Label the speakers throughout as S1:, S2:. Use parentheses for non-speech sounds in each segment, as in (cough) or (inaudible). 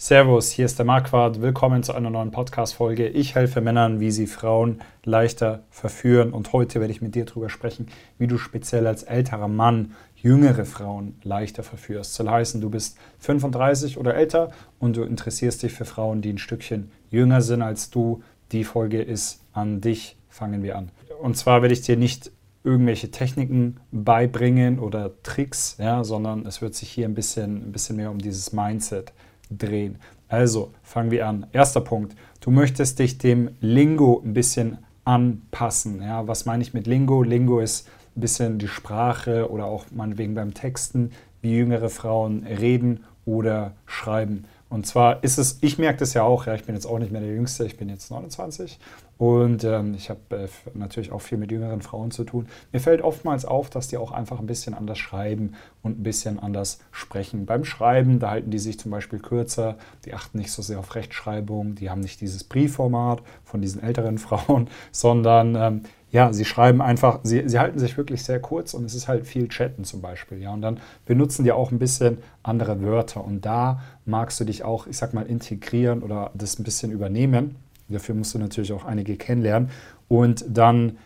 S1: Servus, hier ist der Marquardt. Willkommen zu einer neuen Podcast-Folge. Ich helfe Männern, wie sie Frauen leichter verführen. Und heute werde ich mit dir darüber sprechen, wie du speziell als älterer Mann jüngere Frauen leichter verführst. Soll heißen, du bist 35 oder älter und du interessierst dich für Frauen, die ein Stückchen jünger sind als du. Die Folge ist an dich. Fangen wir an. Und zwar werde ich dir nicht irgendwelche Techniken beibringen oder Tricks, ja, sondern es wird sich hier ein bisschen, ein bisschen mehr um dieses Mindset drehen. Also fangen wir an. Erster Punkt. Du möchtest dich dem Lingo ein bisschen anpassen. Ja, was meine ich mit Lingo? Lingo ist ein bisschen die Sprache oder auch meinetwegen beim Texten, wie jüngere Frauen reden oder schreiben. Und zwar ist es, ich merke das ja auch, ja, ich bin jetzt auch nicht mehr der Jüngste, ich bin jetzt 29 und ähm, ich habe äh, natürlich auch viel mit jüngeren Frauen zu tun. Mir fällt oftmals auf, dass die auch einfach ein bisschen anders schreiben und ein bisschen anders sprechen. Beim Schreiben, da halten die sich zum Beispiel kürzer, die achten nicht so sehr auf Rechtschreibung, die haben nicht dieses Briefformat von diesen älteren (laughs) Frauen, sondern ähm, ja, sie schreiben einfach, sie, sie halten sich wirklich sehr kurz und es ist halt viel Chatten zum Beispiel, ja. Und dann benutzen die auch ein bisschen andere Wörter und da magst du dich auch, ich sag mal, integrieren oder das ein bisschen übernehmen. Dafür musst du natürlich auch einige kennenlernen und dann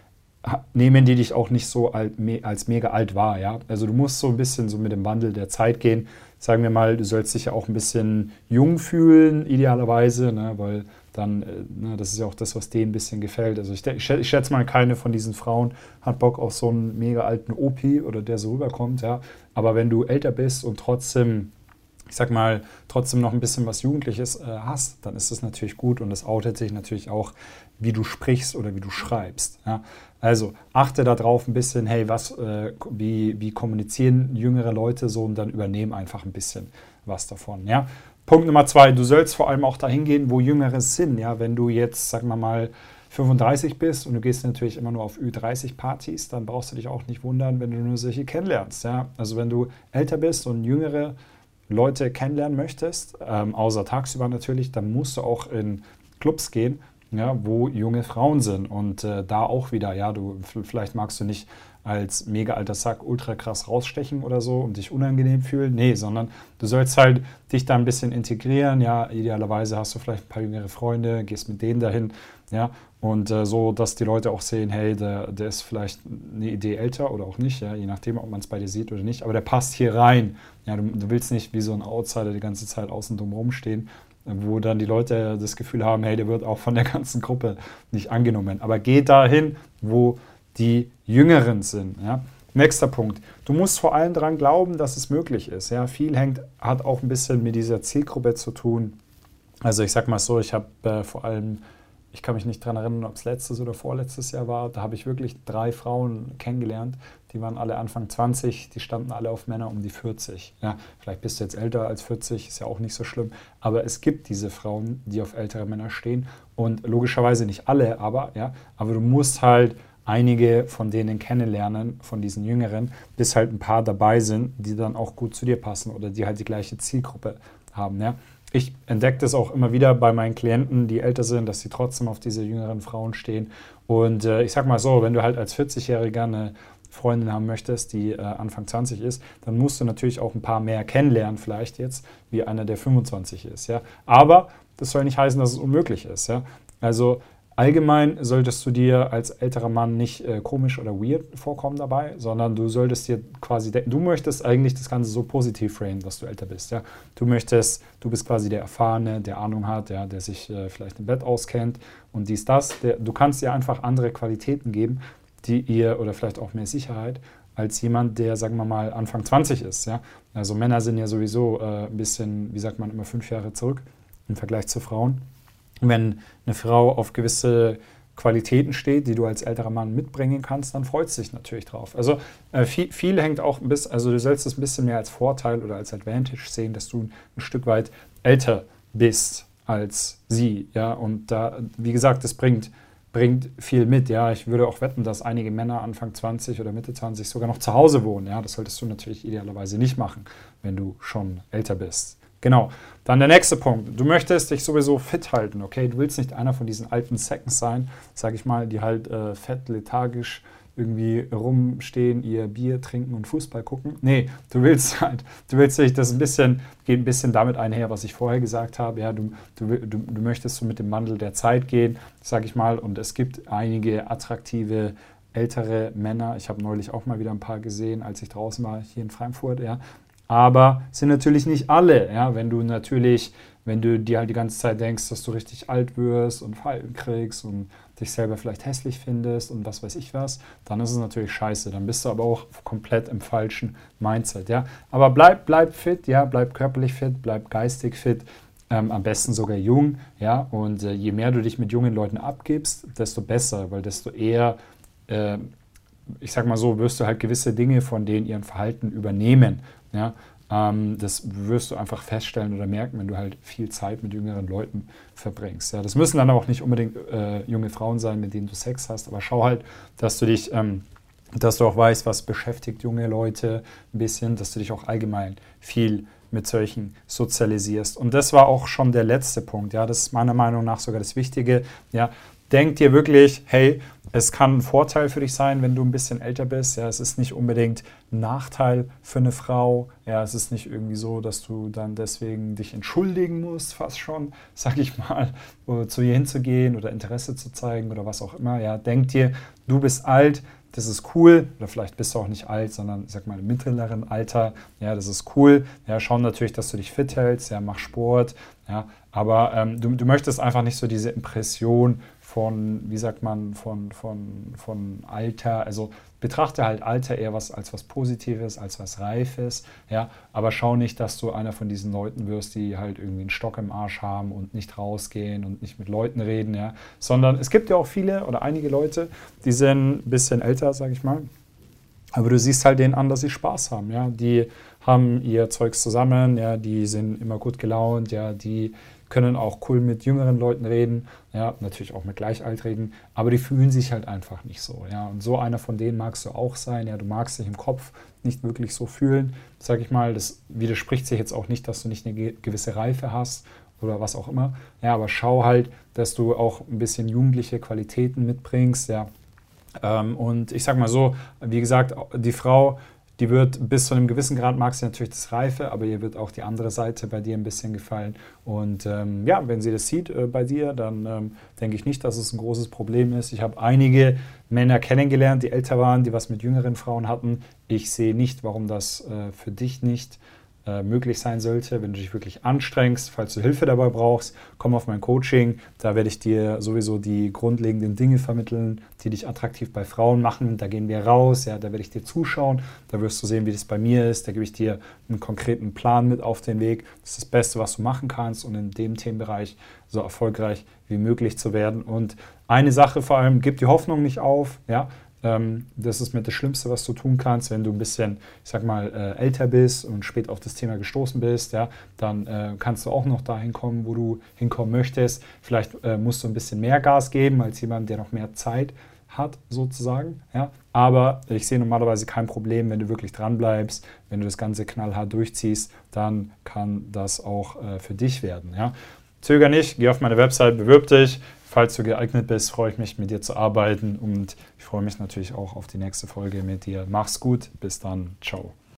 S1: nehmen die dich auch nicht so als mega alt wahr, ja. Also du musst so ein bisschen so mit dem Wandel der Zeit gehen. Sagen wir mal, du sollst dich ja auch ein bisschen jung fühlen, idealerweise, ne, weil dann, äh, ne, das ist ja auch das, was denen ein bisschen gefällt. Also ich, ich, ich, schätze mal, keine von diesen Frauen hat Bock auf so einen mega alten OP oder der so rüberkommt, ja. Aber wenn du älter bist und trotzdem, ich sag mal, trotzdem noch ein bisschen was Jugendliches äh, hast, dann ist das natürlich gut und das outet sich natürlich auch, wie du sprichst oder wie du schreibst. Ja. Also achte darauf ein bisschen, hey, was, äh, wie, wie kommunizieren jüngere Leute so und dann übernehmen einfach ein bisschen was davon. Ja. Punkt Nummer zwei, du sollst vor allem auch dahin gehen, wo Jüngere sind. Ja, wenn du jetzt, sagen wir mal, 35 bist und du gehst natürlich immer nur auf Ü30-Partys, dann brauchst du dich auch nicht wundern, wenn du nur solche kennenlernst. Ja? Also wenn du älter bist und jüngere Leute kennenlernen möchtest, ähm, außer tagsüber natürlich, dann musst du auch in Clubs gehen, ja, wo junge Frauen sind. Und äh, da auch wieder, ja, du vielleicht magst du nicht als mega alter Sack ultra krass rausstechen oder so und dich unangenehm fühlen. Nee, sondern du sollst halt dich da ein bisschen integrieren. Ja, idealerweise hast du vielleicht ein paar jüngere Freunde, gehst mit denen dahin. Ja, und äh, so, dass die Leute auch sehen, hey, der, der ist vielleicht eine Idee älter oder auch nicht, ja, je nachdem, ob man es bei dir sieht oder nicht. Aber der passt hier rein. Ja, du, du willst nicht wie so ein Outsider die ganze Zeit außen drum rumstehen wo dann die Leute das Gefühl haben, hey, der wird auch von der ganzen Gruppe nicht angenommen. Aber geh dahin, wo die Jüngeren sind. Ja? Nächster Punkt. Du musst vor allem daran glauben, dass es möglich ist. Ja? Viel hängt, hat auch ein bisschen mit dieser Zielgruppe zu tun. Also ich sag mal so, ich habe äh, vor allem ich kann mich nicht daran erinnern, ob es letztes oder vorletztes Jahr war. Da habe ich wirklich drei Frauen kennengelernt. Die waren alle Anfang 20, die standen alle auf Männer um die 40. Ja, vielleicht bist du jetzt älter als 40, ist ja auch nicht so schlimm. Aber es gibt diese Frauen, die auf ältere Männer stehen. Und logischerweise nicht alle, aber ja, aber du musst halt einige von denen kennenlernen, von diesen Jüngeren, bis halt ein paar dabei sind, die dann auch gut zu dir passen oder die halt die gleiche Zielgruppe haben. Ja ich entdecke das auch immer wieder bei meinen Klienten, die älter sind, dass sie trotzdem auf diese jüngeren Frauen stehen. Und äh, ich sag mal so, wenn du halt als 40-Jähriger eine Freundin haben möchtest, die äh, Anfang 20 ist, dann musst du natürlich auch ein paar mehr kennenlernen, vielleicht jetzt, wie einer, der 25 ist. Ja? Aber das soll nicht heißen, dass es unmöglich ist. Ja? Also Allgemein solltest du dir als älterer Mann nicht äh, komisch oder weird vorkommen dabei, sondern du solltest dir quasi, du möchtest eigentlich das Ganze so positiv framen, dass du älter bist. Ja? Du möchtest, du bist quasi der Erfahrene, der Ahnung hat, ja, der sich äh, vielleicht im Bett auskennt und dies, das. Der, du kannst ihr einfach andere Qualitäten geben, die ihr, oder vielleicht auch mehr Sicherheit, als jemand, der, sagen wir mal, Anfang 20 ist. Ja? Also Männer sind ja sowieso äh, ein bisschen, wie sagt man, immer fünf Jahre zurück im Vergleich zu Frauen wenn eine Frau auf gewisse Qualitäten steht, die du als älterer Mann mitbringen kannst, dann freut sich natürlich drauf. Also äh, viel, viel, hängt auch ein bisschen, also du sollst es ein bisschen mehr als Vorteil oder als Advantage sehen, dass du ein Stück weit älter bist als sie. Ja, und da, wie gesagt, das bringt, bringt viel mit. Ja, ich würde auch wetten, dass einige Männer Anfang 20 oder Mitte 20 sogar noch zu Hause wohnen. Ja, das solltest du natürlich idealerweise nicht machen, wenn du schon älter bist. Genau. Dann der nächste Punkt. Du möchtest dich sowieso fit halten, okay? Du willst nicht einer von diesen alten Seconds sein, sag ich mal, die halt äh, fett, lethargisch irgendwie rumstehen, ihr Bier trinken und Fußball gucken. Nee, du willst (laughs) halt, du willst dich das ein bisschen, geht ein bisschen damit einher, was ich vorher gesagt habe. Ja, du, du, du, du möchtest so mit dem Wandel der Zeit gehen, sag ich mal, und es gibt einige attraktive ältere Männer. Ich habe neulich auch mal wieder ein paar gesehen, als ich draußen war hier in Frankfurt, ja. Aber sind natürlich nicht alle, ja. Wenn du natürlich, wenn du dir halt die ganze Zeit denkst, dass du richtig alt wirst und Falten kriegst und dich selber vielleicht hässlich findest und was weiß ich was, dann ist es natürlich scheiße. Dann bist du aber auch komplett im falschen Mindset, ja. Aber bleib, bleib fit, ja, bleib körperlich fit, bleib geistig fit. Ähm, am besten sogar jung, ja, und äh, je mehr du dich mit jungen Leuten abgibst, desto besser, weil desto eher äh, ich sag mal so, wirst du halt gewisse Dinge von denen ihren Verhalten übernehmen. Ja? Ähm, das wirst du einfach feststellen oder merken, wenn du halt viel Zeit mit jüngeren Leuten verbringst. Ja? Das müssen dann auch nicht unbedingt äh, junge Frauen sein, mit denen du Sex hast, aber schau halt, dass du dich, ähm, dass du auch weißt, was beschäftigt junge Leute ein bisschen, dass du dich auch allgemein viel mit solchen sozialisierst. Und das war auch schon der letzte Punkt. Ja, das ist meiner Meinung nach sogar das Wichtige. Ja, denk dir wirklich, hey, es kann ein Vorteil für dich sein, wenn du ein bisschen älter bist. Ja, es ist nicht unbedingt ein Nachteil für eine Frau. Ja, es ist nicht irgendwie so, dass du dann deswegen dich entschuldigen musst, fast schon, (laughs) sag ich mal, zu ihr hinzugehen oder Interesse zu zeigen oder was auch immer. Ja, denk dir, du bist alt, das ist cool, oder vielleicht bist du auch nicht alt, sondern sag mal im mittleren Alter, ja, das ist cool. Ja, schau natürlich, dass du dich fit hältst, ja, mach Sport, ja, aber ähm, du, du möchtest einfach nicht so diese Impression von, wie sagt man, von, von, von Alter, also betrachte halt Alter eher was, als was Positives, als was Reifes, ja, aber schau nicht, dass du einer von diesen Leuten wirst, die halt irgendwie einen Stock im Arsch haben und nicht rausgehen und nicht mit Leuten reden, ja, sondern es gibt ja auch viele oder einige Leute, die sind ein bisschen älter, sag ich mal, aber du siehst halt denen an, dass sie Spaß haben, ja, die haben ihr Zeugs zusammen, ja, die sind immer gut gelaunt, ja, die können auch cool mit jüngeren Leuten reden, ja, natürlich auch mit Gleichaltrigen, aber die fühlen sich halt einfach nicht so, ja. Und so einer von denen magst du auch sein, ja, du magst dich im Kopf nicht wirklich so fühlen, sag ich mal, das widerspricht sich jetzt auch nicht, dass du nicht eine gewisse Reife hast oder was auch immer, ja, aber schau halt, dass du auch ein bisschen jugendliche Qualitäten mitbringst, ja. Ähm, und ich sag mal so, wie gesagt, die Frau die wird bis zu einem gewissen Grad mag sie natürlich das Reife, aber ihr wird auch die andere Seite bei dir ein bisschen gefallen. Und ähm, ja, wenn sie das sieht äh, bei dir, dann ähm, denke ich nicht, dass es ein großes Problem ist. Ich habe einige Männer kennengelernt, die älter waren, die was mit jüngeren Frauen hatten. Ich sehe nicht, warum das äh, für dich nicht äh, möglich sein sollte, wenn du dich wirklich anstrengst, falls du Hilfe dabei brauchst, komm auf mein Coaching. Da werde ich dir sowieso die grundlegenden Dinge vermitteln, die dich attraktiv bei Frauen machen. Da gehen wir raus, ja, da werde ich dir zuschauen, da wirst du sehen, wie das bei mir ist. Da gebe ich dir einen konkreten Plan mit auf den Weg. Das ist das Beste, was du machen kannst, um in dem Themenbereich so erfolgreich wie möglich zu werden. Und eine Sache vor allem, gib die Hoffnung nicht auf, ja. Ähm, das ist mit das Schlimmste, was du tun kannst, wenn du ein bisschen, ich sag mal, äh, älter bist und spät auf das Thema gestoßen bist. Ja, dann äh, kannst du auch noch dahin kommen, wo du hinkommen möchtest. Vielleicht äh, musst du ein bisschen mehr Gas geben als jemand, der noch mehr Zeit hat, sozusagen. Ja? Aber ich sehe normalerweise kein Problem, wenn du wirklich dran bleibst, wenn du das Ganze knallhart durchziehst, dann kann das auch äh, für dich werden. Ja? Zöger nicht, geh auf meine Website, bewirb dich. Falls du geeignet bist, freue ich mich, mit dir zu arbeiten und ich freue mich natürlich auch auf die nächste Folge mit dir. Mach's gut, bis dann, ciao.